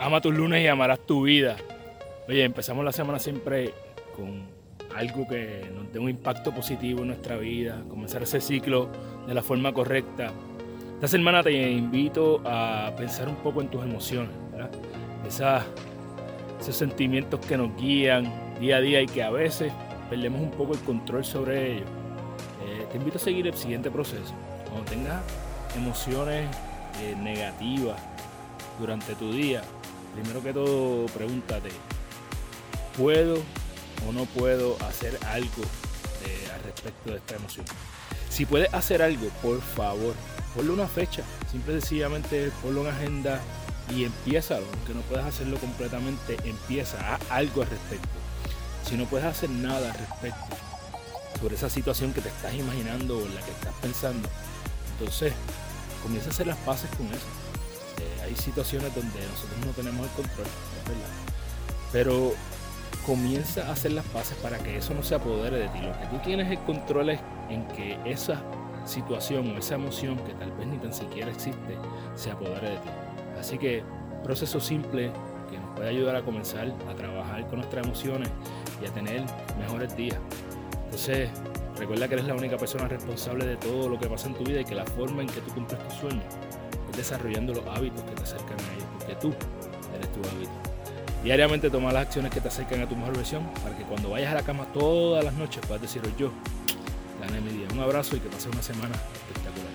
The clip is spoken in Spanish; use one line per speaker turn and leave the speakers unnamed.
Ama tus lunes y amarás tu vida. Oye, empezamos la semana siempre con algo que nos dé un impacto positivo en nuestra vida, comenzar ese ciclo de la forma correcta. Esta semana te invito a pensar un poco en tus emociones, ¿verdad? esos sentimientos que nos guían día a día y que a veces perdemos un poco el control sobre ellos. Eh, te invito a seguir el siguiente proceso. Cuando tengas emociones eh, negativas durante tu día, primero que todo pregúntate, ¿puedo o no puedo hacer algo eh, al respecto de esta emoción? Si puedes hacer algo, por favor, ponle una fecha, simple y sencillamente ponle una agenda y empieza, aunque no puedas hacerlo completamente, empieza, haz algo al respecto. Si no puedes hacer nada al respecto sobre esa situación que te estás imaginando o en la que estás pensando, entonces comienza a hacer las paces con eso hay situaciones donde nosotros no tenemos el control, verdad. Pero comienza a hacer las paces para que eso no se apodere de ti. Lo que tú tienes el control es en que esa situación o esa emoción que tal vez ni tan siquiera existe se apodere de ti. Así que proceso simple que nos puede ayudar a comenzar a trabajar con nuestras emociones y a tener mejores días. Entonces, recuerda que eres la única persona responsable de todo lo que pasa en tu vida y que la forma en que tú cumples tus sueños desarrollando los hábitos que te acercan a ellos, porque tú eres tu hábito. Diariamente toma las acciones que te acercan a tu mejor versión para que cuando vayas a la cama todas las noches puedas decir yo gané mi día. Un abrazo y que pases una semana espectacular.